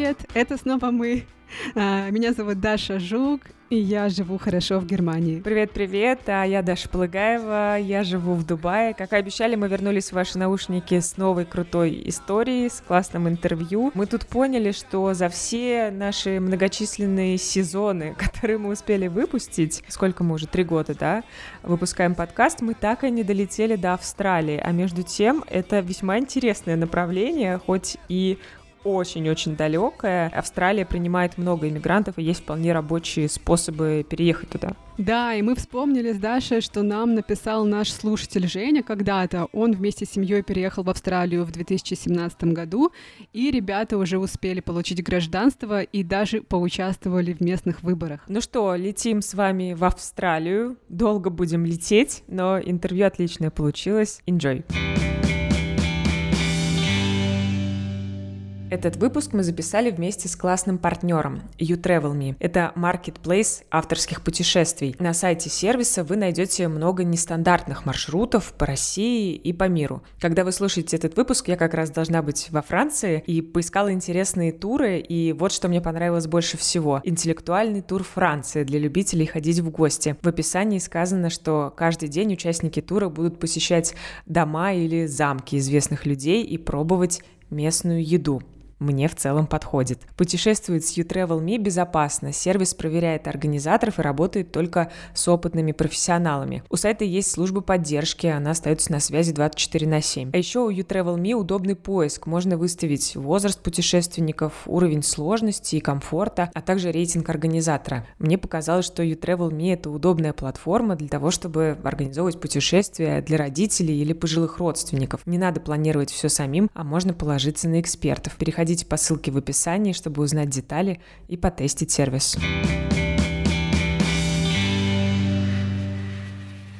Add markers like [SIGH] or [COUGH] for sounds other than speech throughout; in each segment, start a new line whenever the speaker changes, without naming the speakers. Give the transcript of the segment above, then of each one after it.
привет! Это снова мы. А, меня зовут Даша Жук, и я живу хорошо в Германии.
Привет-привет, а я Даша Полыгаева, я живу в Дубае. Как и обещали, мы вернулись в ваши наушники с новой крутой историей, с классным интервью. Мы тут поняли, что за все наши многочисленные сезоны, [LAUGHS] которые мы успели выпустить, сколько мы уже, три года, да, выпускаем подкаст, мы так и не долетели до Австралии. А между тем, это весьма интересное направление, хоть и очень-очень далекая. Австралия принимает много иммигрантов, и есть вполне рабочие способы переехать туда.
Да, и мы вспомнили с Дашей, что нам написал наш слушатель Женя когда-то. Он вместе с семьей переехал в Австралию в 2017 году, и ребята уже успели получить гражданство и даже поучаствовали в местных выборах.
Ну что, летим с вами в Австралию. Долго будем лететь, но интервью отличное получилось. Enjoy! Этот выпуск мы записали вместе с классным партнером You Travel Me. Это marketplace авторских путешествий. На сайте сервиса вы найдете много нестандартных маршрутов по России и по миру. Когда вы слушаете этот выпуск, я как раз должна быть во Франции и поискала интересные туры, и вот что мне понравилось больше всего. Интеллектуальный тур Франции для любителей ходить в гости. В описании сказано, что каждый день участники тура будут посещать дома или замки известных людей и пробовать местную еду мне в целом подходит. Путешествует с YouTravelMe безопасно. Сервис проверяет организаторов и работает только с опытными профессионалами. У сайта есть служба поддержки, она остается на связи 24 на 7. А еще у YouTravelMe удобный поиск. Можно выставить возраст путешественников, уровень сложности и комфорта, а также рейтинг организатора. Мне показалось, что YouTravelMe — это удобная платформа для того, чтобы организовывать путешествия для родителей или пожилых родственников. Не надо планировать все самим, а можно положиться на экспертов. Переходите Переходите по ссылке в описании, чтобы узнать детали и потестить сервис.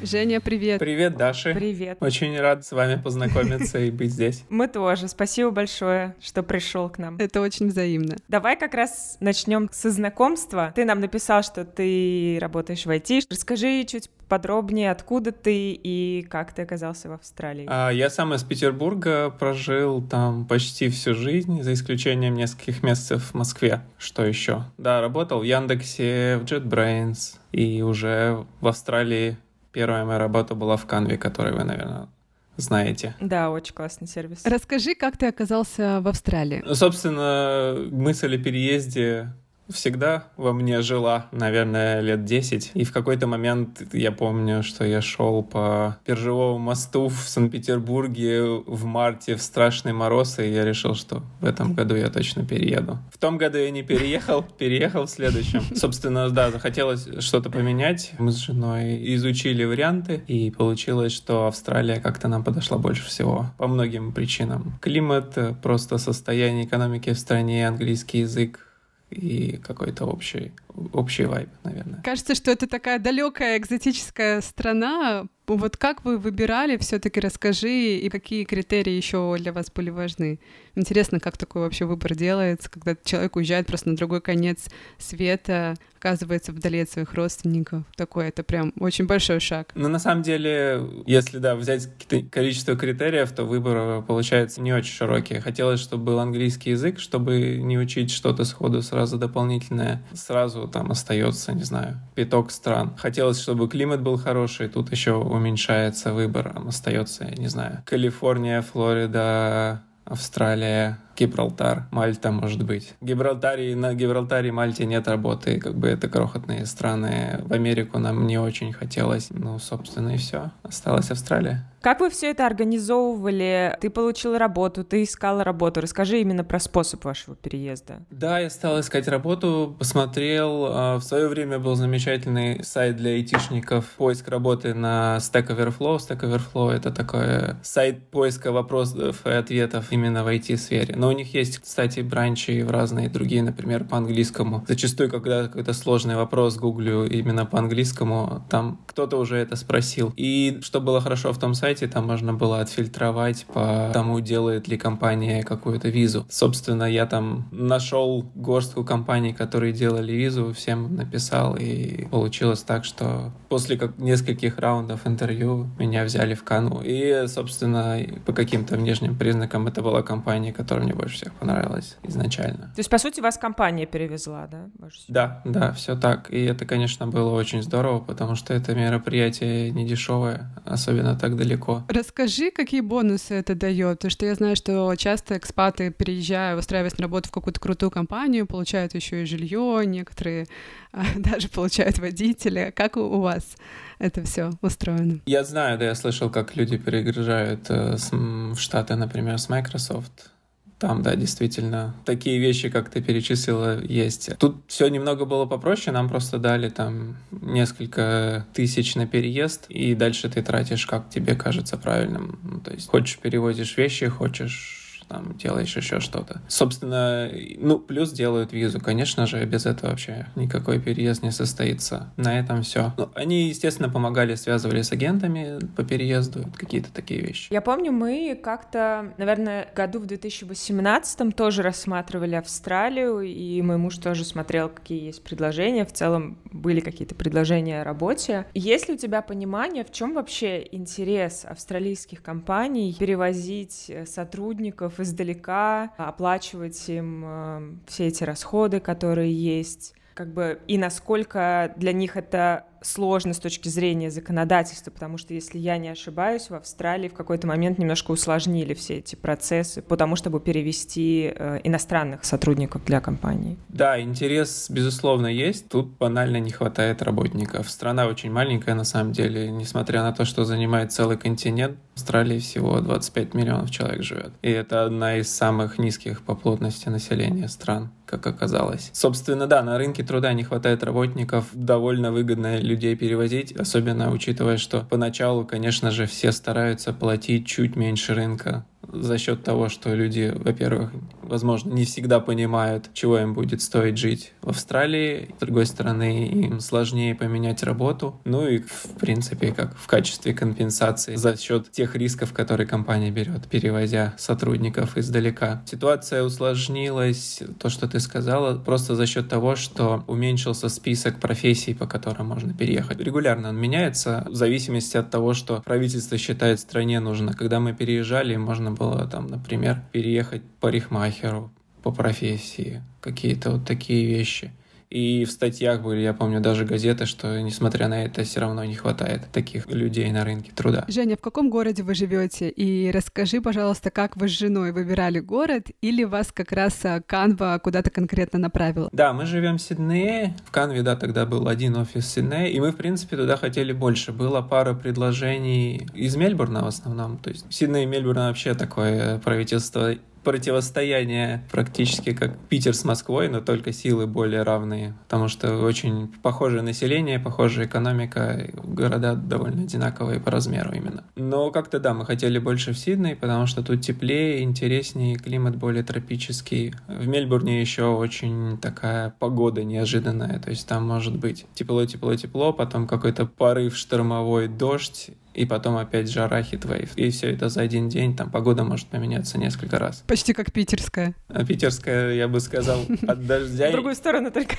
Женя, привет.
Привет, Даша.
Привет.
Очень рад с вами познакомиться и быть здесь. [LAUGHS]
Мы тоже. Спасибо большое, что пришел к нам.
Это очень взаимно.
Давай как раз начнем со знакомства. Ты нам написал, что ты работаешь в IT. Расскажи чуть подробнее, откуда ты и как ты оказался в Австралии?
А, я сам из Петербурга, прожил там почти всю жизнь, за исключением нескольких месяцев в Москве. Что еще? Да, работал в Яндексе, в JetBrains, и уже в Австралии первая моя работа была в Канве, которую вы, наверное, знаете.
Да, очень классный сервис.
Расскажи, как ты оказался в Австралии?
Ну, собственно, мысль о переезде всегда во мне жила, наверное, лет 10. И в какой-то момент я помню, что я шел по Биржевому мосту в Санкт-Петербурге в марте в страшный мороз, и я решил, что в этом году я точно перееду. В том году я не переехал, [LAUGHS] переехал в следующем. Собственно, да, захотелось что-то поменять. Мы с женой изучили варианты, и получилось, что Австралия как-то нам подошла больше всего по многим причинам. Климат, просто состояние экономики в стране, английский язык, и какой-то общий, общий вайб, наверное.
Кажется, что это такая далекая экзотическая страна. Вот как вы выбирали, все-таки расскажи, и какие критерии еще для вас были важны? Интересно, как такой вообще выбор делается, когда человек уезжает просто на другой конец света, оказывается вдали от своих родственников. Такое это прям очень большой шаг.
Ну, на самом деле, если, да, взять количество критериев, то выбор получается не очень широкий. Хотелось, чтобы был английский язык, чтобы не учить что-то сходу сразу дополнительное. Сразу там остается, не знаю, пяток стран. Хотелось, чтобы климат был хороший, тут еще уменьшается выбор. Остается, я не знаю, Калифорния, Флорида, Австралия, Гибралтар, Мальта, может быть. Гибралтаре, на Гибралтаре и Мальте нет работы, как бы это крохотные страны. В Америку нам не очень хотелось. Ну, собственно, и все. Осталась Австралия.
Как вы все это организовывали? Ты получил работу, ты искал работу. Расскажи именно про способ вашего переезда.
Да, я стал искать работу, посмотрел. А, в свое время был замечательный сайт для айтишников поиск работы на Stack Overflow. Stack Overflow — это такой сайт поиска вопросов и ответов именно в IT-сфере. Но у них есть, кстати, бранчи в разные другие, например, по английскому. Зачастую, когда какой-то сложный вопрос гуглю именно по английскому, там кто-то уже это спросил. И что было хорошо в том сайте, там можно было отфильтровать по тому, делает ли компания какую-то визу. Собственно, я там нашел горстку компаний, которые делали визу, всем написал, и получилось так, что после как нескольких раундов интервью меня взяли в Кану. И, собственно, по каким-то внешним признакам это была компания, которая мне больше всех понравилось изначально.
То есть, по сути, вас компания перевезла, да?
Да, да, все так. И это, конечно, было очень здорово, потому что это мероприятие не дешевое, особенно так далеко.
Расскажи, какие бонусы это дает, потому что я знаю, что часто экспаты, переезжая, устраиваясь на работу в какую-то крутую компанию, получают еще и жилье, некоторые а, [LAUGHS] даже получают водителя. Как у вас это все устроено?
Я знаю, да, я слышал, как люди перегружают э, в Штаты, например, с Microsoft. Там, да, действительно, такие вещи, как ты перечислила, есть. Тут все немного было попроще, нам просто дали там несколько тысяч на переезд, и дальше ты тратишь, как тебе кажется правильным. Ну, то есть хочешь перевозишь вещи, хочешь там делаешь еще что-то. Собственно, ну, плюс делают визу. Конечно же, без этого вообще никакой переезд не состоится. На этом все. Ну, они, естественно, помогали, связывали с агентами по переезду, какие-то такие вещи.
Я помню, мы как-то, наверное, году в 2018 тоже рассматривали Австралию, и мой муж тоже смотрел, какие есть предложения. В целом были какие-то предложения о работе. Есть ли у тебя понимание, в чем вообще интерес австралийских компаний перевозить сотрудников издалека, оплачивать им э, все эти расходы, которые есть, как бы и насколько для них это сложно с точки зрения законодательства, потому что, если я не ошибаюсь, в Австралии в какой-то момент немножко усложнили все эти процессы, потому чтобы перевести э, иностранных сотрудников для компании.
Да, интерес, безусловно, есть. Тут банально не хватает работников. Страна очень маленькая, на самом деле, несмотря на то, что занимает целый континент, в Австралии всего 25 миллионов человек живет. И это одна из самых низких по плотности населения стран как оказалось. Собственно, да, на рынке труда не хватает работников, довольно выгодная людей перевозить, особенно учитывая, что поначалу, конечно же, все стараются платить чуть меньше рынка за счет того, что люди, во-первых, возможно, не всегда понимают, чего им будет стоить жить в Австралии. С другой стороны, им сложнее поменять работу. Ну и, в принципе, как в качестве компенсации за счет тех рисков, которые компания берет, перевозя сотрудников издалека. Ситуация усложнилась, то, что ты сказала, просто за счет того, что уменьшился список профессий, по которым можно переехать. Регулярно он меняется в зависимости от того, что правительство считает стране нужно. Когда мы переезжали, можно было там, например, переехать парикмахеру по профессии, какие-то вот такие вещи. И в статьях были, я помню, даже газеты, что, несмотря на это, все равно не хватает таких людей на рынке труда.
Женя, в каком городе вы живете? И расскажи, пожалуйста, как вы с женой выбирали город или вас как раз а, Канва куда-то конкретно направила?
Да, мы живем в Сиднее. В Канве, да, тогда был один офис в Сиднее, и мы, в принципе, туда хотели больше. Было пара предложений из Мельбурна в основном. То есть Сидней и Мельбурн вообще такое правительство противостояние практически как Питер с Москвой, но только силы более равные, потому что очень похожее население, похожая экономика, города довольно одинаковые по размеру именно. Но как-то да, мы хотели больше в Сидней, потому что тут теплее, интереснее, климат более тропический. В Мельбурне еще очень такая погода неожиданная, то есть там может быть тепло-тепло-тепло, потом какой-то порыв штормовой дождь, и потом опять жара, хитвейв. И все это за один день, там погода может поменяться несколько раз.
Почти как питерская.
А питерская, я бы сказал, от дождя...
В другую сторону только.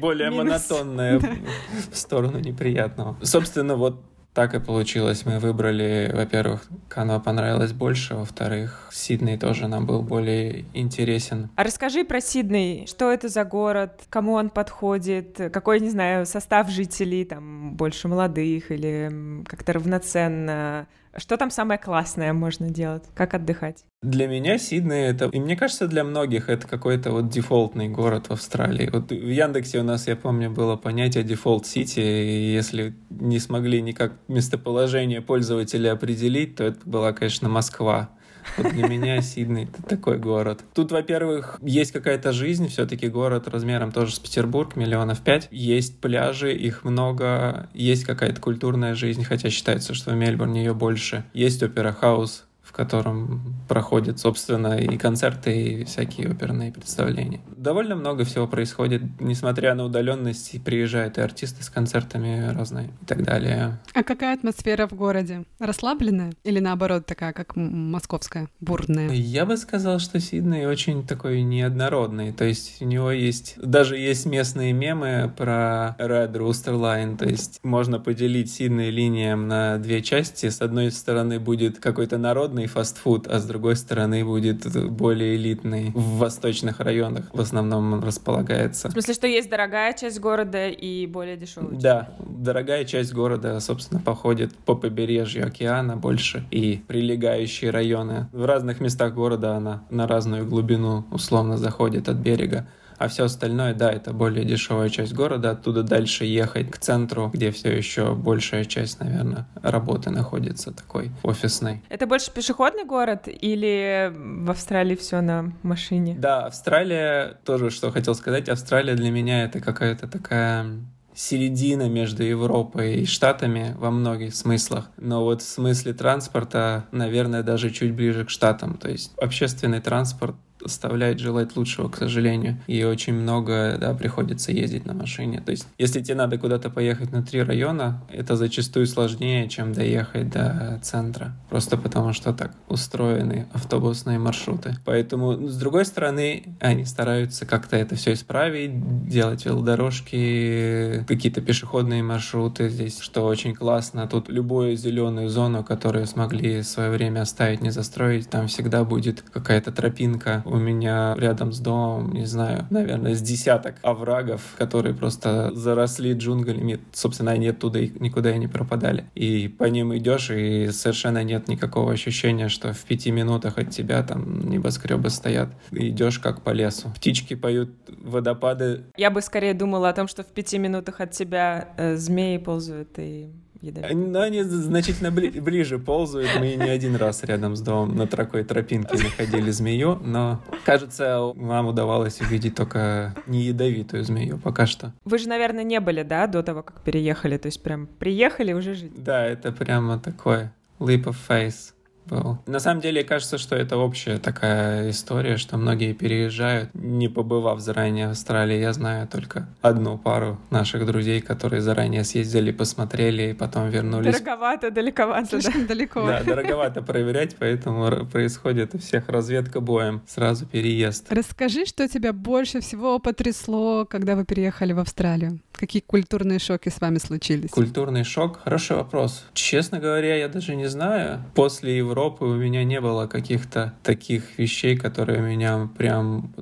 Более монотонная в сторону неприятного. Собственно, вот так и получилось. Мы выбрали, во-первых, Канва понравилось больше, во-вторых, Сидней тоже нам был более интересен.
А расскажи про Сидней. Что это за город? Кому он подходит? Какой, не знаю, состав жителей? Там больше молодых или как-то равноценно? Что там самое классное можно делать? Как отдыхать?
Для меня Сидней это, и мне кажется, для многих это какой-то вот дефолтный город в Австралии. Вот в Яндексе у нас, я помню, было понятие дефолт сити, и если не смогли никак местоположение пользователя определить, то это была, конечно, Москва. Для меня Сидней — это такой город. Тут, во-первых, есть какая-то жизнь, все-таки город размером тоже с Петербург, миллионов пять. Есть пляжи, их много, есть какая-то культурная жизнь, хотя считается, что в Мельбурне ее больше. Есть опера-хаус, в котором проходят, собственно, и концерты, и всякие оперные представления. Довольно много всего происходит, несмотря на удаленность, приезжают и артисты с концертами разные и так далее.
А какая атмосфера в городе? Расслабленная или наоборот такая, как московская, бурная?
Я бы сказал, что Сидней очень такой неоднородный, то есть у него есть, даже есть местные мемы про Red Rooster Line, то есть можно поделить Сидней линиям на две части, с одной стороны будет какой-то народ модный фастфуд, а с другой стороны будет более элитный. В восточных районах в основном располагается.
В смысле, что есть дорогая часть города и более дешевая?
Да, дорогая часть города, собственно, походит по побережью океана больше и прилегающие районы. В разных местах города она на разную глубину условно заходит от берега а все остальное, да, это более дешевая часть города, оттуда дальше ехать к центру, где все еще большая часть, наверное, работы находится такой офисной.
Это больше пешеходный город или в Австралии все на машине?
Да, Австралия, тоже что хотел сказать, Австралия для меня это какая-то такая середина между Европой и Штатами во многих смыслах. Но вот в смысле транспорта, наверное, даже чуть ближе к Штатам. То есть общественный транспорт оставляет желать лучшего, к сожалению. И очень много, да, приходится ездить на машине. То есть, если тебе надо куда-то поехать на три района, это зачастую сложнее, чем доехать до центра. Просто потому, что так устроены автобусные маршруты. Поэтому, с другой стороны, они стараются как-то это все исправить, делать велодорожки, какие-то пешеходные маршруты здесь, что очень классно. Тут любую зеленую зону, которую смогли в свое время оставить, не застроить, там всегда будет какая-то тропинка у меня рядом с домом, не знаю, наверное, с десяток оврагов, которые просто заросли джунглями. Собственно, они оттуда никуда и не пропадали. И по ним идешь, и совершенно нет никакого ощущения, что в пяти минутах от тебя там небоскребы стоят. идешь как по лесу. Птички поют, водопады.
Я бы скорее думала о том, что в пяти минутах от тебя э, змеи ползают и ядовитые.
Но они значительно бли- ближе ползают. Мы не один раз рядом с домом на такой тропинке находили змею, но, кажется, нам удавалось увидеть только не ядовитую змею пока что.
Вы же, наверное, не были, да, до того, как переехали? То есть прям приехали уже жить?
Да, это прямо такой leap of faith был. На самом деле, кажется, что это общая такая история, что многие переезжают, не побывав заранее в Австралии. Я знаю только одну пару наших друзей, которые заранее съездили, посмотрели и потом вернулись.
Дороговато, далековато,
Слишком да? далеко.
Да, дороговато проверять, поэтому происходит у всех разведка боем, сразу переезд.
Расскажи, что тебя больше всего потрясло, когда вы переехали в Австралию? Какие культурные шоки с вами случились?
Культурный шок? Хороший вопрос. Честно говоря, я даже не знаю. После Европы у меня не было каких-то таких вещей, которые меня прям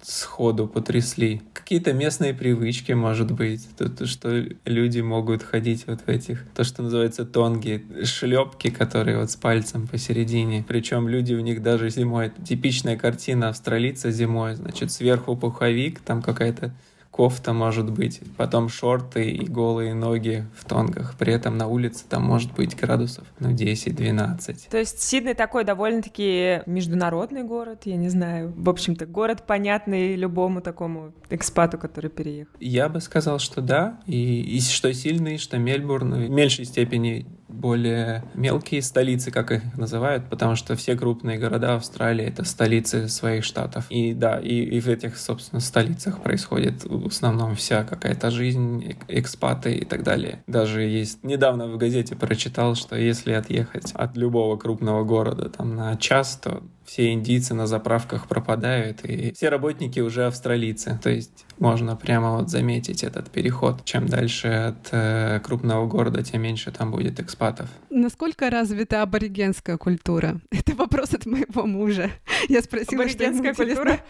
сходу потрясли. Какие-то местные привычки, может быть, то, то, что люди могут ходить вот в этих, то, что называется тонги, шлепки, которые вот с пальцем посередине. Причем люди в них даже зимой. Типичная картина австралийца зимой, значит, сверху пуховик, там какая-то кофта может быть, потом шорты и голые ноги в тонгах. При этом на улице там может быть градусов, ну, 10-12.
То есть Сидней такой довольно-таки международный город, я не знаю. В общем-то, город понятный любому такому экспату, который переехал.
Я бы сказал, что да. И, и что сильный, что Мельбурн в меньшей степени более мелкие столицы, как их называют, потому что все крупные города Австралии — это столицы своих штатов. И да, и, и в этих, собственно, столицах происходит в основном вся какая-то жизнь, экспаты и так далее. Даже есть... Недавно в газете прочитал, что если отъехать от любого крупного города там на час, то все индийцы на заправках пропадают, и все работники уже австралийцы. То есть можно прямо вот заметить этот переход. Чем дальше от э, крупного города, тем меньше там будет экспатов.
Насколько развита аборигенская культура? [LAUGHS] Это вопрос от моего мужа. Я спросила, что ему интересно. [LAUGHS]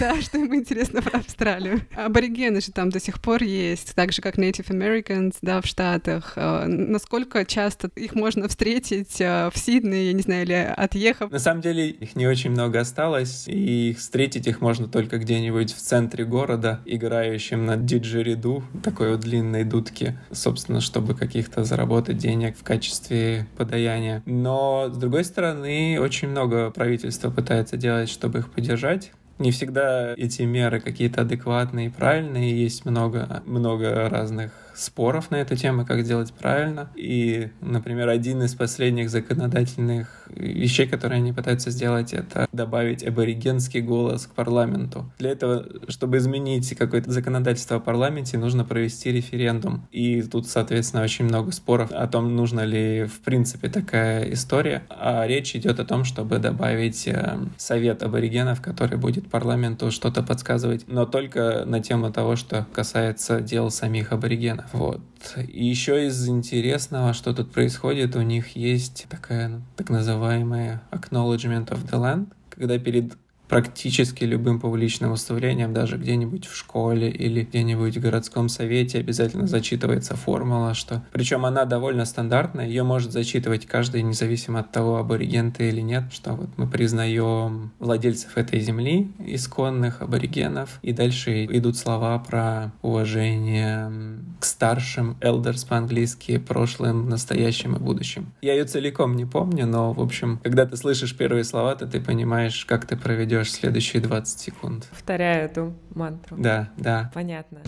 Да, что ему интересно про Австралию. Аборигены же там до сих пор есть, так же как Native Americans, да, в Штатах. А, насколько часто их можно встретить а, в Сиднее, я не знаю, или отъехав?
На самом деле их не очень много осталось, и встретить их можно только где-нибудь в центре города, играющим на диджериду, такой вот длинной дудке, собственно, чтобы каких-то заработать денег в качестве подаяния. Но, с другой стороны, очень много правительства пытается делать, чтобы их поддержать. Не всегда эти меры какие-то адекватные и правильные, есть много, много разных споров на эту тему, как делать правильно. И, например, один из последних законодательных вещей, которые они пытаются сделать, это добавить аборигенский голос к парламенту. Для этого, чтобы изменить какое-то законодательство о парламенте, нужно провести референдум. И тут, соответственно, очень много споров о том, нужна ли в принципе такая история. А речь идет о том, чтобы добавить э, совет аборигенов, который будет парламенту что-то подсказывать, но только на тему того, что касается дел самих аборигенов. Вот. И еще из интересного, что тут происходит, у них есть такая ну, так называемая acknowledgement of the land, когда перед практически любым публичным выступлением, даже где-нибудь в школе или где-нибудь в городском совете обязательно зачитывается формула, что... Причем она довольно стандартная, ее может зачитывать каждый, независимо от того, абориген или нет, что вот мы признаем владельцев этой земли, исконных аборигенов, и дальше идут слова про уважение к старшим, elders по-английски, прошлым, настоящим и будущим. Я ее целиком не помню, но, в общем, когда ты слышишь первые слова, то ты понимаешь, как ты проведешь ждешь следующие 20 секунд.
Повторяю эту мантру.
Да, да.
Понятно.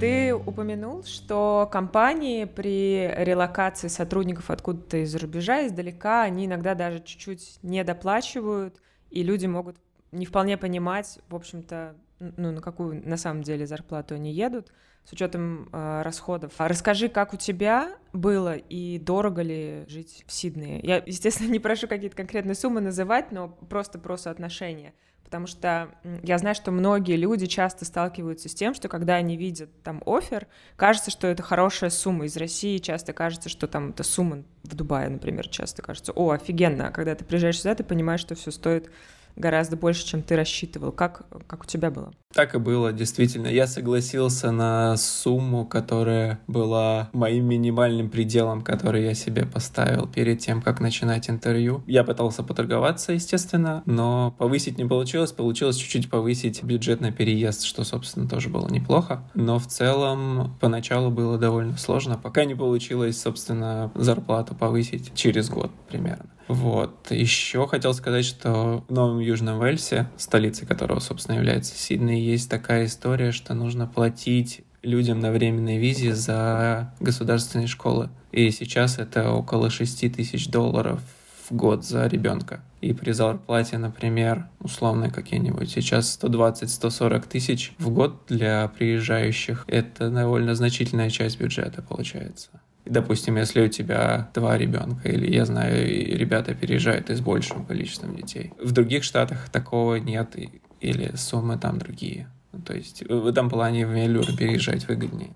Ты упомянул, что компании при релокации сотрудников откуда-то из-за рубежа, издалека, они иногда даже чуть-чуть не доплачивают, и люди могут не вполне понимать, в общем-то, ну, на какую на самом деле зарплату они едут с учетом э, расходов. А расскажи, как у тебя было и дорого ли жить в Сиднее? Я, естественно, не прошу какие-то конкретные суммы называть, но просто про соотношение. Потому что я знаю, что многие люди часто сталкиваются с тем, что когда они видят там офер, кажется, что это хорошая сумма. Из России часто кажется, что там это сумма в Дубае, например, часто кажется, о, офигенно. А когда ты приезжаешь сюда, ты понимаешь, что все стоит гораздо больше, чем ты рассчитывал. Как, как у тебя было?
Так и было, действительно. Я согласился на сумму, которая была моим минимальным пределом, который я себе поставил перед тем, как начинать интервью. Я пытался поторговаться, естественно, но повысить не получилось. Получилось чуть-чуть повысить бюджет на переезд, что, собственно, тоже было неплохо. Но в целом поначалу было довольно сложно, пока не получилось, собственно, зарплату повысить через год примерно. Вот. Еще хотел сказать, что в Новом Южном Уэльсе, столицей которого, собственно, является Сидней, есть такая история, что нужно платить людям на временной визе за государственные школы. И сейчас это около 6 тысяч долларов в год за ребенка. И при зарплате, например, условно какие-нибудь сейчас 120-140 тысяч в год для приезжающих, это довольно значительная часть бюджета получается. Допустим, если у тебя два ребенка, или я знаю, ребята переезжают и с большим количеством детей. В других штатах такого нет, или суммы там другие. Ну, то есть в этом плане в Мелюр переезжать выгоднее.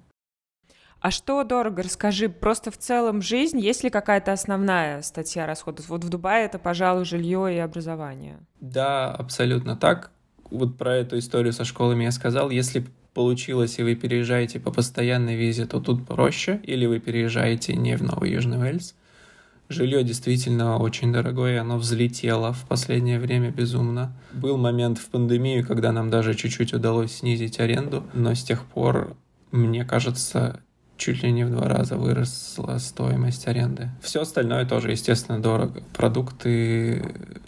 А что дорого? Расскажи, просто в целом жизнь, есть ли какая-то основная статья расходов? Вот в Дубае это, пожалуй, жилье и образование.
Да, абсолютно так. Вот про эту историю со школами я сказал. Если получилось, и вы переезжаете по постоянной визе, то тут проще, или вы переезжаете не в Новый Южный Уэльс. Жилье действительно очень дорогое, оно взлетело в последнее время безумно. Был момент в пандемию, когда нам даже чуть-чуть удалось снизить аренду, но с тех пор, мне кажется, чуть ли не в два раза выросла стоимость аренды. Все остальное тоже, естественно, дорого. Продукты,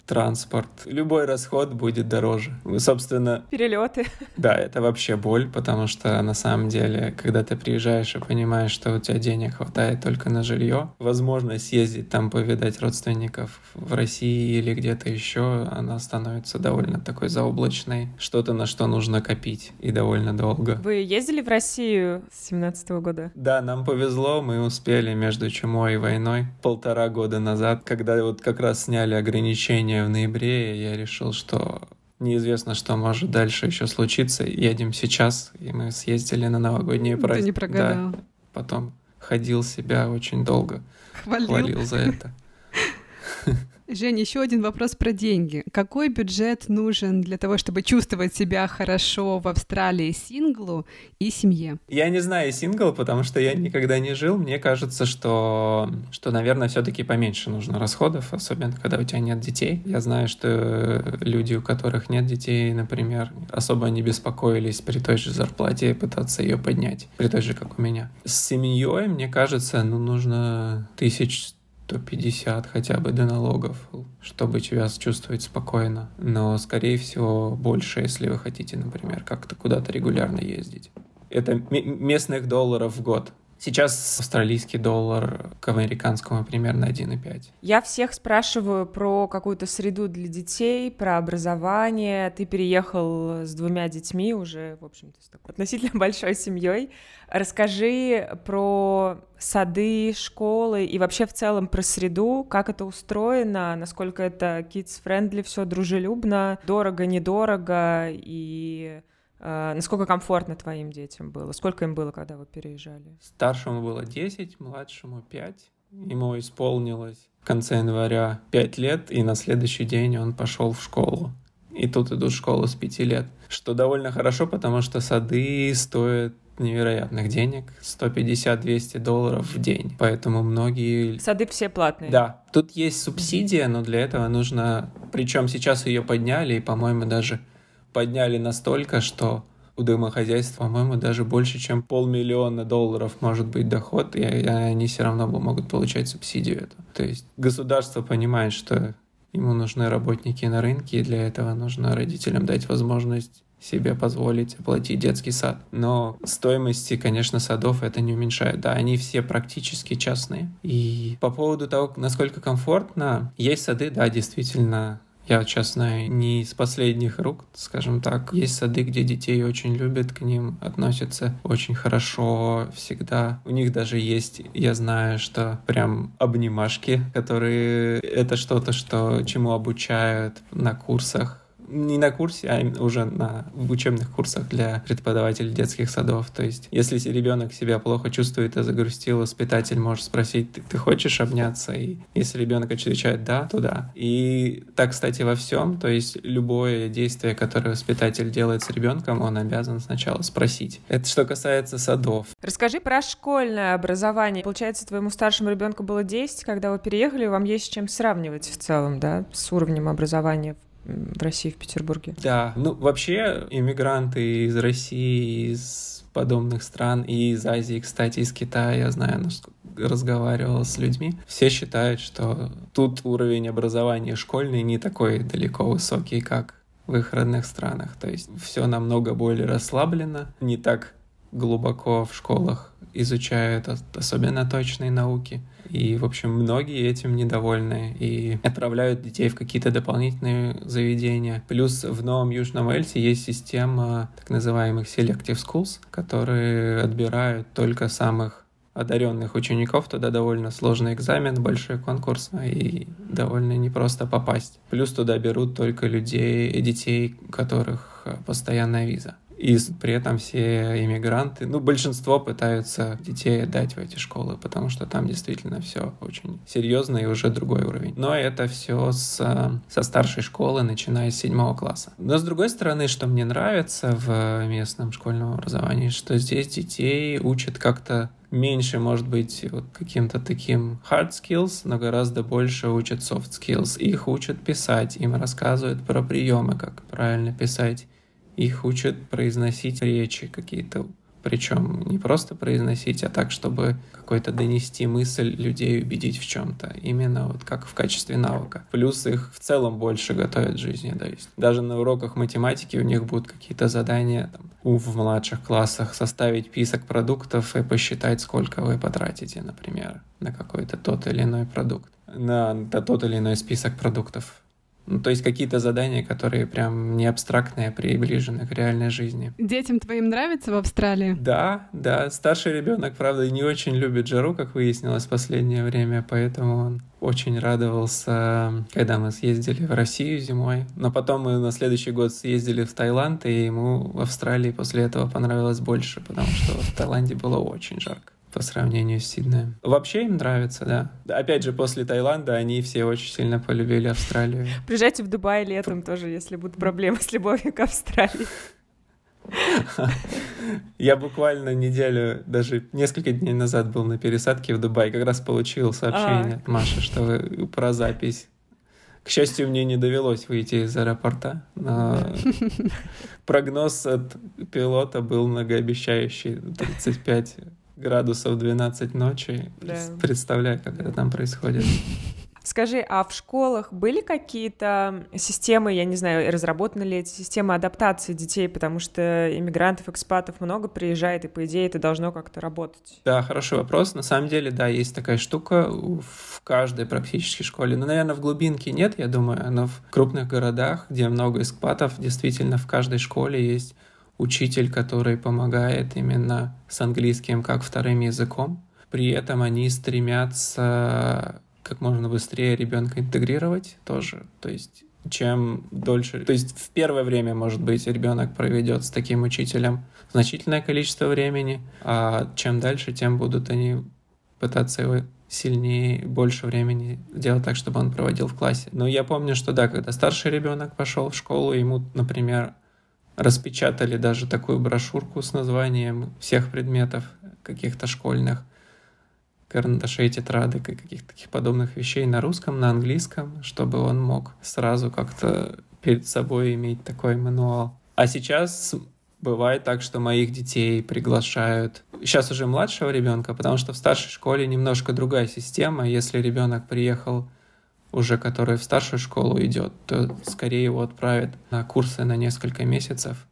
транспорт, любой расход будет дороже. Собственно...
Перелеты.
Да, это вообще боль, потому что на самом деле, когда ты приезжаешь и понимаешь, что у тебя денег хватает только на жилье, возможность съездить там повидать родственников в России или где-то еще, она становится довольно такой заоблачной. Что-то, на что нужно копить и довольно долго.
Вы ездили в Россию с 17 года?
Да, нам повезло, мы успели между чумой и войной полтора года назад, когда вот как раз сняли ограничения в ноябре, я решил, что неизвестно, что может дальше еще случиться. Едем сейчас, и мы съездили на новогодние праздники.
Ты не прогадал.
Да, потом ходил себя очень долго.
Хвалил.
Хвалил за это. [LAUGHS]
Жень, еще один вопрос про деньги. Какой бюджет нужен для того, чтобы чувствовать себя хорошо в Австралии синглу и семье?
Я не знаю сингл, потому что я никогда не жил. Мне кажется, что, что наверное, все-таки поменьше нужно расходов, особенно когда у тебя нет детей. Я знаю, что люди, у которых нет детей, например, особо не беспокоились при той же зарплате пытаться ее поднять, при той же, как у меня. С семьей, мне кажется, ну, нужно тысяч 150 хотя бы до налогов, чтобы себя чувствовать спокойно. Но, скорее всего, больше, если вы хотите, например, как-то куда-то регулярно ездить. Это местных долларов в год. Сейчас австралийский доллар к американскому примерно 1,5.
Я всех спрашиваю про какую-то среду для детей, про образование. Ты переехал с двумя детьми уже, в общем-то, с такой относительно [LAUGHS] большой семьей. Расскажи про сады, школы и вообще в целом про среду, как это устроено, насколько это kids-friendly, все дружелюбно, дорого, недорого и насколько комфортно твоим детям было? Сколько им было, когда вы переезжали?
Старшему было 10, младшему 5. Ему исполнилось в конце января 5 лет, и на следующий день он пошел в школу. И тут идут в школу с 5 лет. Что довольно хорошо, потому что сады стоят невероятных денег, 150-200 долларов в день. Поэтому многие...
Сады все платные.
Да. Тут есть субсидия, но для этого нужно... Причем сейчас ее подняли, и, по-моему, даже подняли настолько, что у домохозяйства, по-моему, даже больше, чем полмиллиона долларов может быть доход, и они все равно могут получать субсидию эту. То есть государство понимает, что ему нужны работники на рынке, и для этого нужно родителям дать возможность себе позволить оплатить детский сад. Но стоимости, конечно, садов это не уменьшает. Да, они все практически частные. И по поводу того, насколько комфортно, есть сады, да, действительно, я знаю не из последних рук, скажем так. Есть сады, где детей очень любят, к ним относятся очень хорошо всегда. У них даже есть, я знаю, что прям обнимашки, которые это что-то, что чему обучают на курсах не на курсе, а уже на учебных курсах для преподавателей детских садов. То есть, если ребенок себя плохо чувствует и загрустил, воспитатель может спросить, ты, ты хочешь обняться? И если ребенок отвечает да, то да. И так, кстати, во всем. То есть, любое действие, которое воспитатель делает с ребенком, он обязан сначала спросить. Это что касается садов.
Расскажи про школьное образование. Получается, твоему старшему ребенку было 10, когда вы переехали, вам есть с чем сравнивать в целом, да, с уровнем образования в России, в Петербурге?
Да, ну вообще иммигранты из России, из подобных стран, и из Азии, кстати, из Китая, я знаю, разговаривал с людьми, все считают, что тут уровень образования школьный не такой далеко высокий, как в их родных странах. То есть все намного более расслаблено, не так глубоко в школах изучают особенно точные науки. И, в общем, многие этим недовольны и отправляют детей в какие-то дополнительные заведения. Плюс в Новом Южном Эльсе есть система так называемых selective schools, которые отбирают только самых одаренных учеников, туда довольно сложный экзамен, большой конкурс, и довольно непросто попасть. Плюс туда берут только людей, детей, у которых постоянная виза. И при этом все иммигранты, ну, большинство пытаются детей отдать в эти школы, потому что там действительно все очень серьезно и уже другой уровень. Но это все с, со старшей школы, начиная с седьмого класса. Но с другой стороны, что мне нравится в местном школьном образовании, что здесь детей учат как-то меньше, может быть, вот каким-то таким hard skills, но гораздо больше учат soft skills. Их учат писать, им рассказывают про приемы, как правильно писать их учат произносить речи какие-то, причем не просто произносить, а так, чтобы какой-то донести мысль людей, убедить в чем-то, именно вот как в качестве навыка. Плюс их в целом больше готовят к жизни, то есть даже на уроках математики у них будут какие-то задания там, в младших классах составить список продуктов и посчитать, сколько вы потратите, например, на какой-то тот или иной продукт, на тот или иной список продуктов ну, то есть какие-то задания, которые прям не абстрактные, а приближены к реальной жизни.
Детям твоим нравится в Австралии?
Да, да. Старший ребенок, правда, не очень любит жару, как выяснилось в последнее время, поэтому он очень радовался, когда мы съездили в Россию зимой. Но потом мы на следующий год съездили в Таиланд, и ему в Австралии после этого понравилось больше, потому что в Таиланде было очень жарко по сравнению с Сиднеем. Вообще им нравится, да. Опять же, после Таиланда они все очень сильно полюбили Австралию.
Приезжайте в Дубай летом тоже, если будут проблемы с любовью к Австралии.
Я буквально неделю, даже несколько дней назад был на пересадке в Дубае, как раз получил сообщение а. от Маши, что вы про запись. К счастью, мне не довелось выйти из аэропорта, но [LAUGHS] прогноз от пилота был многообещающий, 35 градусов 12 ночи. Да. Представляю, как это там происходит.
Скажи, а в школах были какие-то системы, я не знаю, разработаны ли эти системы адаптации детей, потому что иммигрантов, экспатов много приезжает, и по идее это должно как-то работать?
Да, хороший вопрос. На самом деле, да, есть такая штука в каждой практически школе. Но, наверное, в глубинке нет, я думаю, но в крупных городах, где много экспатов, действительно в каждой школе есть учитель, который помогает именно с английским как вторым языком. При этом они стремятся как можно быстрее ребенка интегрировать тоже. То есть чем дольше. То есть в первое время, может быть, ребенок проведет с таким учителем значительное количество времени, а чем дальше, тем будут они пытаться его сильнее, больше времени делать так, чтобы он проводил в классе. Но я помню, что да, когда старший ребенок пошел в школу, ему, например, распечатали даже такую брошюрку с названием всех предметов каких-то школьных, карандашей, тетрадок и каких-то таких подобных вещей на русском, на английском, чтобы он мог сразу как-то перед собой иметь такой мануал. А сейчас бывает так, что моих детей приглашают сейчас уже младшего ребенка, потому что в старшей школе немножко другая система. Если ребенок приехал уже который в старшую школу идет, то скорее его отправят на курсы на несколько месяцев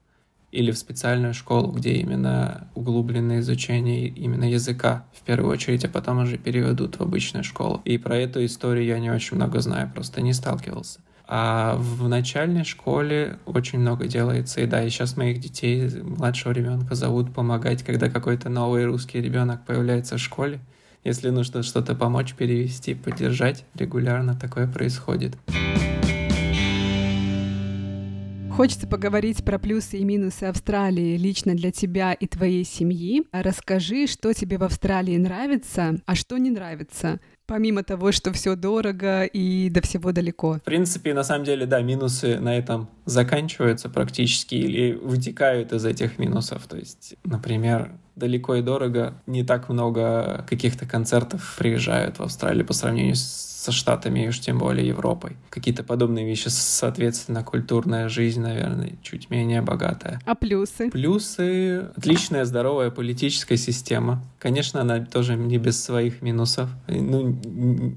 или в специальную школу, где именно углубленное изучение именно языка в первую очередь, а потом уже переведут в обычную школу. И про эту историю я не очень много знаю, просто не сталкивался. А в начальной школе очень много делается. И да, и сейчас моих детей, младшего ребенка, зовут помогать, когда какой-то новый русский ребенок появляется в школе. Если нужно что-то помочь, перевести, поддержать, регулярно такое происходит.
Хочется поговорить про плюсы и минусы Австралии лично для тебя и твоей семьи. Расскажи, что тебе в Австралии нравится, а что не нравится. Помимо того, что все дорого и до всего далеко.
В принципе, на самом деле, да, минусы на этом заканчиваются практически или вытекают из этих минусов. То есть, например, далеко и дорого, не так много каких-то концертов приезжают в Австралию по сравнению со Штатами и уж тем более Европой. Какие-то подобные вещи, соответственно, культурная жизнь, наверное, чуть менее богатая.
А плюсы?
Плюсы — отличная, здоровая политическая система. Конечно, она тоже не без своих минусов. Ну,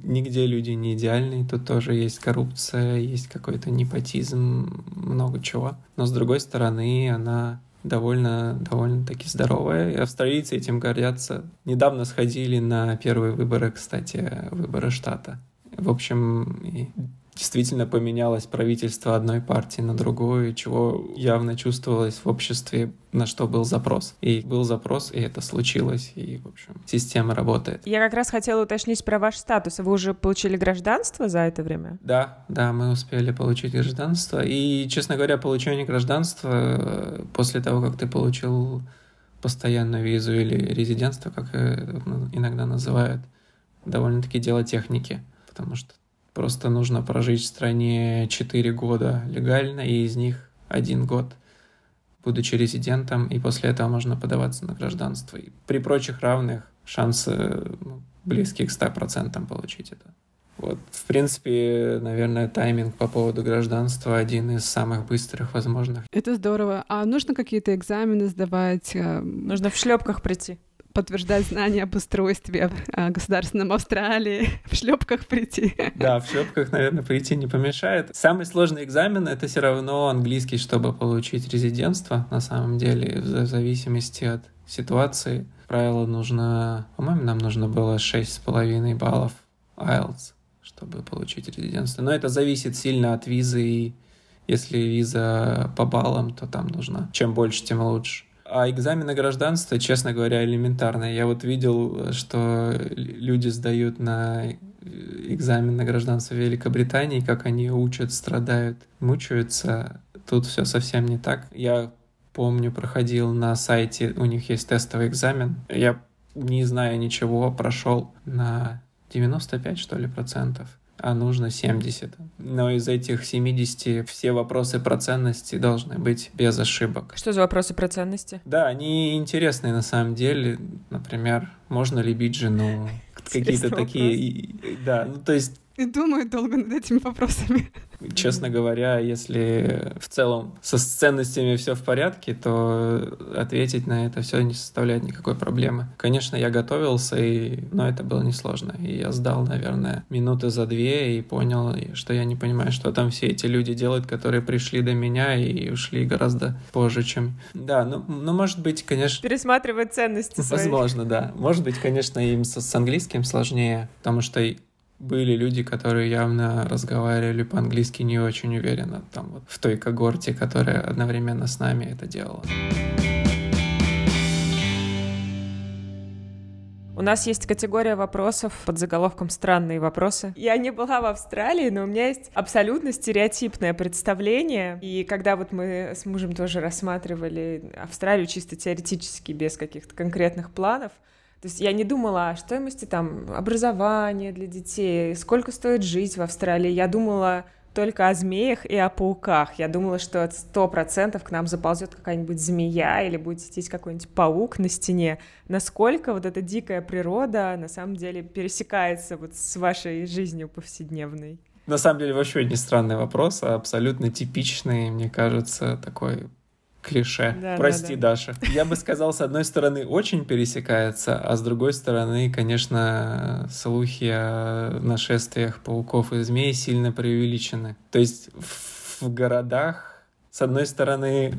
нигде люди не идеальные, тут тоже есть коррупция, есть какой-то непотизм, много чего. Но, с другой стороны, она довольно, довольно-таки здоровая. И австралийцы этим гордятся. Недавно сходили на первые выборы, кстати, выборы штата. В общем, действительно поменялось правительство одной партии на другую, чего явно чувствовалось в обществе, на что был запрос. И был запрос, и это случилось, и, в общем, система работает.
Я как раз хотела уточнить про ваш статус. Вы уже получили гражданство за это время?
Да, да, мы успели получить гражданство. И, честно говоря, получение гражданства э, после того, как ты получил постоянную визу или резидентство, как иногда называют, довольно-таки дело техники потому что просто нужно прожить в стране 4 года легально, и из них один год будучи резидентом, и после этого можно подаваться на гражданство. И при прочих равных шансы ну, близкие к 100% получить это. Вот, в принципе, наверное, тайминг по поводу гражданства один из самых быстрых возможных.
Это здорово. А нужно какие-то экзамены сдавать? Э,
нужно в шлепках прийти
подтверждать знания об устройстве э, государственном Австралии, в шлепках прийти.
Да, в шлепках, наверное, прийти не помешает. Самый сложный экзамен — это все равно английский, чтобы получить резидентство, на самом деле, в зависимости от ситуации. Правило нужно, по-моему, нам нужно было шесть с половиной баллов IELTS, чтобы получить резидентство. Но это зависит сильно от визы, и если виза по баллам, то там нужно чем больше, тем лучше. А экзамен на гражданство, честно говоря, элементарный. Я вот видел, что люди сдают на экзамен на гражданство Великобритании, как они учат, страдают, мучаются. Тут все совсем не так. Я помню, проходил на сайте, у них есть тестовый экзамен. Я, не зная ничего, прошел на 95, что ли, процентов а нужно 70. Но из этих 70 все вопросы про ценности должны быть без ошибок.
Что за вопросы про ценности?
Да, они интересные на самом деле. Например, можно ли бить жену? [LAUGHS] Какие-то такие... Да, ну то есть
и думаю долго над этими вопросами.
Честно говоря, если в целом со ценностями все в порядке, то ответить на это все не составляет никакой проблемы. Конечно, я готовился, и... но это было несложно. И я сдал, наверное, минуты за две и понял, что я не понимаю, что там все эти люди делают, которые пришли до меня и ушли гораздо позже, чем... Да, ну, ну может быть, конечно...
Пересматривать ценности
свои. Возможно, да. Может быть, конечно, им с, с английским сложнее, потому что были люди, которые явно разговаривали по-английски не очень уверенно, там вот в той когорте, которая одновременно с нами это делала.
У нас есть категория вопросов под заголовком «Странные вопросы». Я не была в Австралии, но у меня есть абсолютно стереотипное представление. И когда вот мы с мужем тоже рассматривали Австралию чисто теоретически, без каких-то конкретных планов, то есть я не думала о стоимости там образования для детей, сколько стоит жить в Австралии. Я думала только о змеях и о пауках. Я думала, что сто процентов к нам заползет какая-нибудь змея или будет сидеть какой-нибудь паук на стене. Насколько вот эта дикая природа на самом деле пересекается вот с вашей жизнью повседневной?
На самом деле вообще не странный вопрос, а абсолютно типичный, мне кажется, такой клише. Да, Прости, да, да. Даша. Я бы сказал, с одной стороны, очень пересекается, а с другой стороны, конечно, слухи о нашествиях пауков и змей сильно преувеличены. То есть в городах, с одной стороны,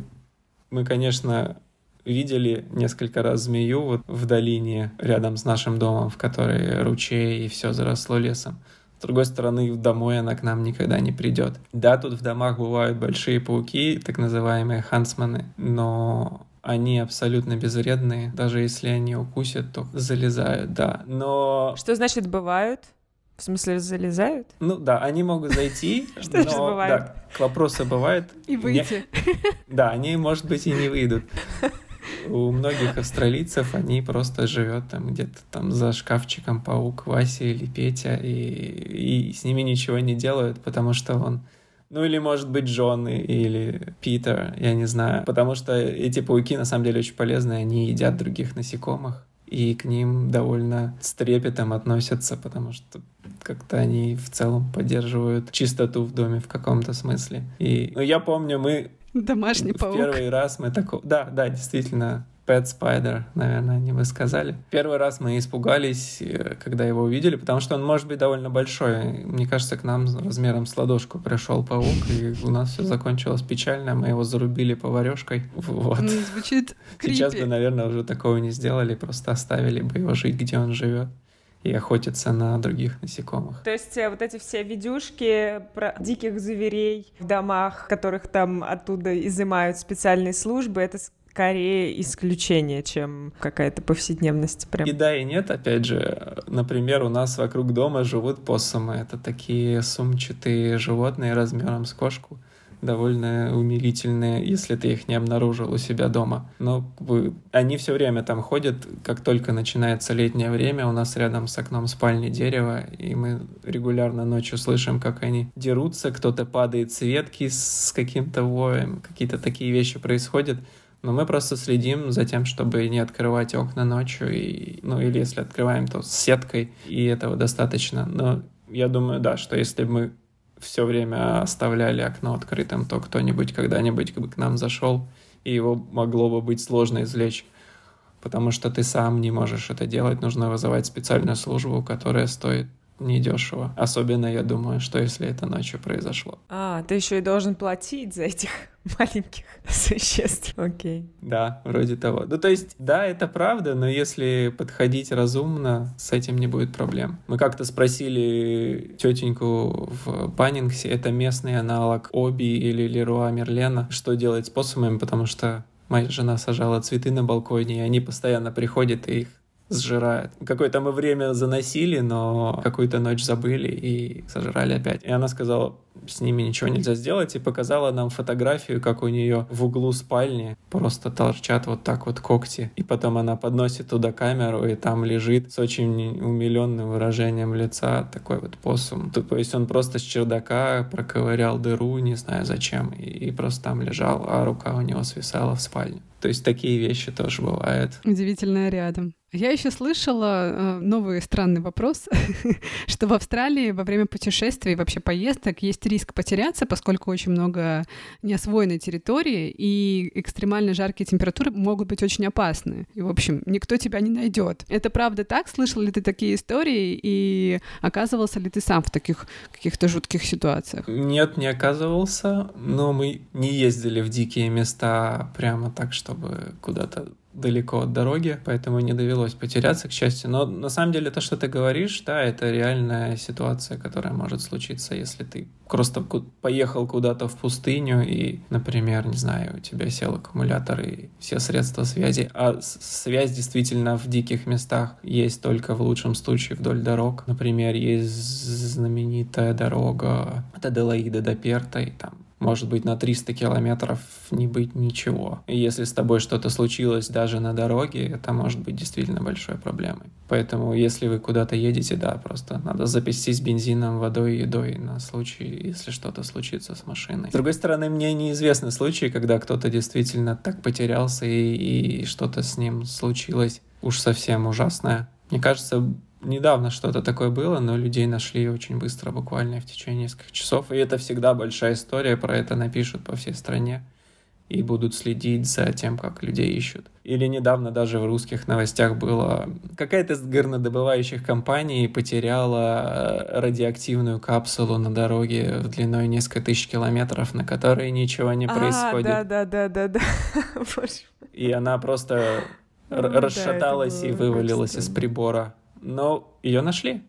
мы, конечно, видели несколько раз змею вот в долине рядом с нашим домом, в которой ручей и все заросло лесом. С другой стороны, домой она к нам никогда не придет. Да, тут в домах бывают большие пауки, так называемые хансманы, но они абсолютно безвредные. Даже если они укусят, то залезают, да. Но...
Что значит бывают? В смысле, залезают?
Ну да, они могут зайти, [LAUGHS]
Что же бывает? Да,
к вопросу бывает.
И выйти. [LAUGHS]
Да, они, может быть, и не выйдут [LAUGHS] у многих австралийцев они просто живет там где-то там за шкафчиком паук Вася или Петя, и, и с ними ничего не делают, потому что он ну или может быть Джон или Питер, я не знаю. Потому что эти пауки на самом деле очень полезные, они едят других насекомых. И к ним довольно с трепетом относятся, потому что как-то они в целом поддерживают чистоту в доме в каком-то смысле. И ну, я помню, мы
Домашний паук.
В первый раз мы такой... Да, да, действительно, Pet Spider, наверное, они бы сказали. Первый раз мы испугались, э, когда его увидели, потому что он может быть довольно большой. Мне кажется, к нам размером с ладошку пришел паук, и у нас все закончилось печально. Мы его зарубили поварешкой. [LAUGHS] Вот. Ну,
звучит
Сейчас бы, наверное, уже такого не сделали, просто оставили бы его жить, где он живет и охотиться на других насекомых.
То есть э, вот эти все видюшки про диких зверей в домах, которых там оттуда изымают специальные службы, это скорее исключение, чем какая-то повседневность. Прям.
И да, и нет. Опять же, например, у нас вокруг дома живут поссумы. Это такие сумчатые животные размером с кошку довольно умилительные, если ты их не обнаружил у себя дома. Но бы, они все время там ходят, как только начинается летнее время, у нас рядом с окном спальни дерево, и мы регулярно ночью слышим, как они дерутся, кто-то падает с ветки с каким-то воем, какие-то такие вещи происходят. Но мы просто следим за тем, чтобы не открывать окна ночью, и, ну или если открываем, то с сеткой, и этого достаточно. Но я думаю, да, что если мы все время оставляли окно открытым, то кто-нибудь когда-нибудь к нам зашел, и его могло бы быть сложно извлечь. Потому что ты сам не можешь это делать, нужно вызывать специальную службу, которая стоит недешево. Особенно, я думаю, что если это ночью произошло.
А, ты еще и должен платить за этих [LAUGHS] маленьких существ. Окей.
Да, вроде того. Ну, то есть, да, это правда, но если подходить разумно, с этим не будет проблем. Мы как-то спросили тетеньку в Баннингсе, это местный аналог Оби или Леруа Мерлена, что делать с посумами, потому что моя жена сажала цветы на балконе, и они постоянно приходят и их сжирает. Какое-то мы время заносили, но какую-то ночь забыли и сожрали опять. И она сказала, с ними ничего нельзя сделать, и показала нам фотографию, как у нее в углу спальни просто торчат вот так вот когти. И потом она подносит туда камеру, и там лежит с очень умиленным выражением лица такой вот посум. То есть он просто с чердака проковырял дыру, не знаю зачем, и, и просто там лежал, а рука у него свисала в спальне. То есть такие вещи тоже бывают.
Удивительно рядом. Я еще слышала э, новый странный вопрос, [LAUGHS] что в Австралии во время путешествий, вообще поездок, есть риск потеряться, поскольку очень много неосвоенной территории, и экстремально жаркие температуры могут быть очень опасны. И, в общем, никто тебя не найдет. Это правда так? Слышал ли ты такие истории? И оказывался ли ты сам в таких каких-то жутких ситуациях?
Нет, не оказывался, но мы не ездили в дикие места прямо так, чтобы куда-то далеко от дороги, поэтому не довелось потеряться, к счастью. Но на самом деле то, что ты говоришь, да, это реальная ситуация, которая может случиться, если ты просто поехал куда-то в пустыню и, например, не знаю, у тебя сел аккумулятор и все средства связи, а связь действительно в диких местах есть только в лучшем случае вдоль дорог. Например, есть знаменитая дорога от Аделаиды до Перта, и там может быть на 300 километров не быть ничего. И если с тобой что-то случилось даже на дороге, это может быть действительно большой проблемой. Поэтому если вы куда-то едете, да, просто надо запастись бензином, водой и едой на случай, если что-то случится с машиной. С другой стороны, мне неизвестны случаи, когда кто-то действительно так потерялся и, и что-то с ним случилось уж совсем ужасное. Мне кажется, недавно что-то такое было, но людей нашли очень быстро, буквально в течение нескольких часов. И это всегда большая история, про это напишут по всей стране и будут следить за тем, как людей ищут. Или недавно даже в русских новостях было, какая-то из горнодобывающих компаний потеряла э, радиоактивную капсулу на дороге в длиной несколько тысяч километров, на которой ничего не а, происходит.
Да, да, да, да, да.
И она просто ну расшаталась и вывалилась из прибора. Но ее нашли,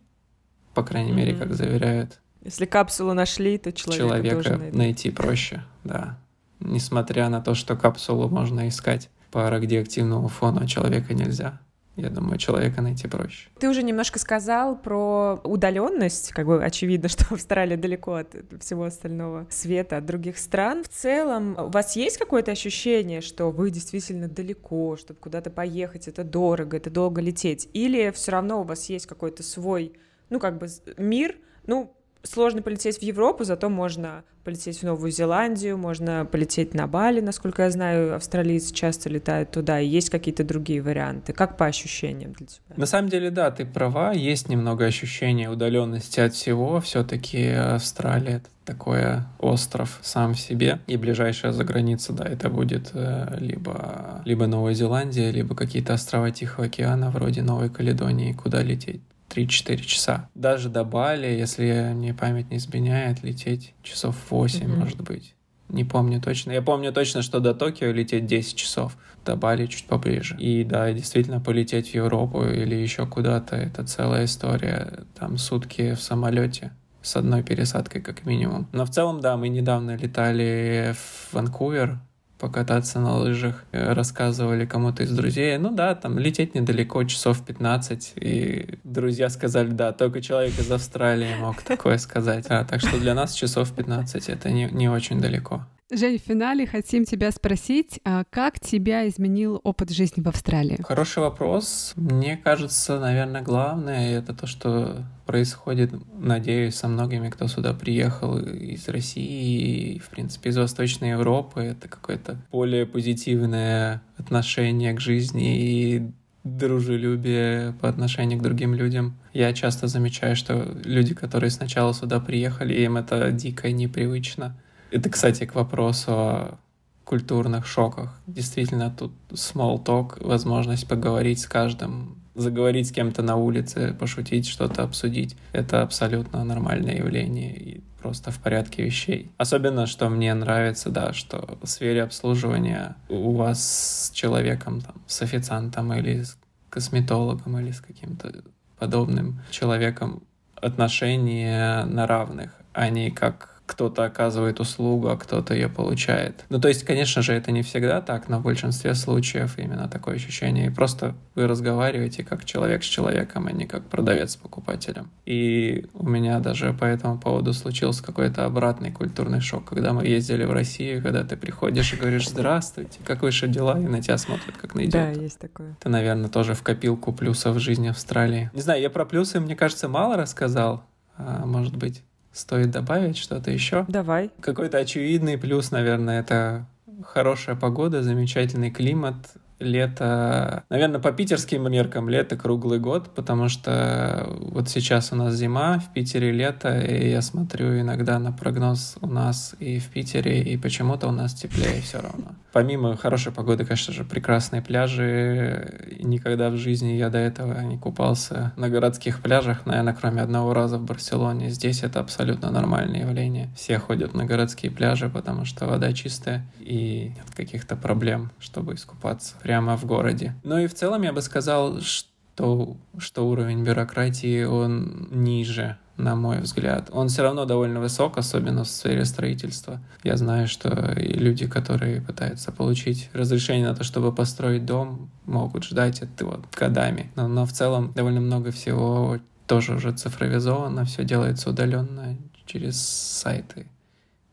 по крайней mm-hmm. мере, как заверяют.
Если капсулу нашли, то человека, человека тоже
найти. найти проще, да. Несмотря на то, что капсулу можно искать по радиоактивному фону, а человека нельзя. Я думаю, человека найти проще.
Ты уже немножко сказал про удаленность, как бы очевидно, [LAUGHS] что Австралия далеко от всего остального света, от других стран. В целом, у вас есть какое-то ощущение, что вы действительно далеко, чтобы куда-то поехать, это дорого, это долго лететь? Или все равно у вас есть какой-то свой, ну, как бы мир, ну, сложно полететь в Европу, зато можно полететь в Новую Зеландию, можно полететь на Бали, насколько я знаю, австралийцы часто летают туда, и есть какие-то другие варианты. Как по ощущениям для тебя?
На самом деле, да, ты права, есть немного ощущения удаленности от всего, все-таки Австралия это такой остров сам в себе, и ближайшая за граница, да, это будет э, либо, либо Новая Зеландия, либо какие-то острова Тихого океана, вроде Новой Каледонии, куда лететь 3-4 часа. Даже до Бали, если мне память не изменяет, лететь часов 8, mm-hmm. может быть. Не помню точно. Я помню точно, что до Токио лететь 10 часов, до Бали чуть поближе. И да, действительно полететь в Европу или еще куда-то, это целая история. Там сутки в самолете с одной пересадкой как минимум. Но в целом, да, мы недавно летали в Ванкувер, покататься на лыжах, э, рассказывали кому-то из друзей, ну да, там лететь недалеко, часов 15, и друзья сказали, да, только человек из Австралии мог такое сказать. А, так что для нас часов 15 это не, не очень далеко.
Жень, в финале хотим тебя спросить, а как тебя изменил опыт жизни в Австралии?
Хороший вопрос. Мне кажется, наверное, главное это то, что происходит, надеюсь, со многими, кто сюда приехал из России и, в принципе, из Восточной Европы. Это какое-то более позитивное отношение к жизни и дружелюбие по отношению к другим людям. Я часто замечаю, что люди, которые сначала сюда приехали, им это дико непривычно это, кстати, к вопросу о культурных шоках. Действительно, тут small talk, возможность поговорить с каждым, заговорить с кем-то на улице, пошутить, что-то обсудить. Это абсолютно нормальное явление и просто в порядке вещей. Особенно, что мне нравится, да, что в сфере обслуживания у вас с человеком, там, с официантом или с косметологом или с каким-то подобным человеком отношения на равных, а не как кто-то оказывает услугу, а кто-то ее получает. Ну, то есть, конечно же, это не всегда так, но в большинстве случаев именно такое ощущение. И просто вы разговариваете как человек с человеком, а не как продавец с покупателем. И у меня даже по этому поводу случился какой-то обратный культурный шок, когда мы ездили в Россию, когда ты приходишь и говоришь «Здравствуйте, как ваши дела?» и на тебя смотрят как на идиота.
Да, есть такое.
Это, наверное, тоже в копилку плюсов жизни Австралии. Не знаю, я про плюсы, мне кажется, мало рассказал. А, может быть, Стоит добавить что-то еще?
Давай.
Какой-то очевидный плюс, наверное, это хорошая погода, замечательный климат, лето, наверное, по питерским меркам лето круглый год, потому что вот сейчас у нас зима, в Питере лето, и я смотрю иногда на прогноз у нас и в Питере, и почему-то у нас теплее все равно. Помимо хорошей погоды, конечно же, прекрасные пляжи. Никогда в жизни я до этого не купался на городских пляжах, наверное, кроме одного раза в Барселоне. Здесь это абсолютно нормальное явление. Все ходят на городские пляжи, потому что вода чистая и нет каких-то проблем, чтобы искупаться. Прямо в городе. Ну и в целом я бы сказал, что, что уровень бюрократии, он ниже на мой взгляд. Он все равно довольно высок, особенно в сфере строительства. Я знаю, что и люди, которые пытаются получить разрешение на то, чтобы построить дом, могут ждать это вот годами. Но, но в целом довольно много всего тоже уже цифровизовано, все делается удаленно через сайты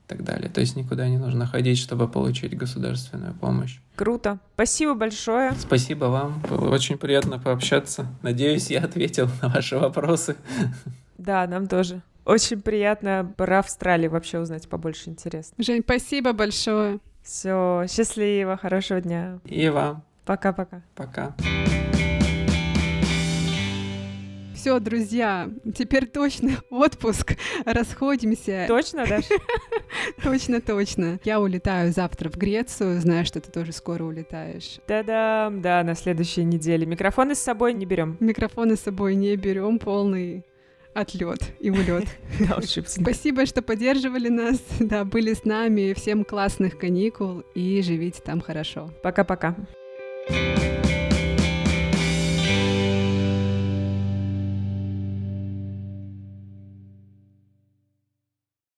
так далее. То есть никуда не нужно ходить, чтобы получить государственную помощь.
Круто. Спасибо большое.
Спасибо вам. Было очень приятно пообщаться. Надеюсь, я ответил на ваши вопросы.
Да, нам тоже. Очень приятно про Австралию вообще узнать побольше интересно.
Жень, спасибо большое.
Все, счастливо, хорошего дня.
И вам.
Пока-пока.
Пока.
Все, друзья, теперь точно отпуск. Расходимся.
Точно, да? [LAUGHS]
Точно, точно. Я улетаю завтра в Грецию. Знаю, что ты тоже скоро улетаешь.
Да-да, да, на следующей неделе. Микрофоны с собой не берем.
Микрофоны с собой не берем, полный отлет и улет. [LAUGHS] Спасибо, что поддерживали нас, да, были с нами. Всем классных каникул и живите там хорошо.
Пока-пока.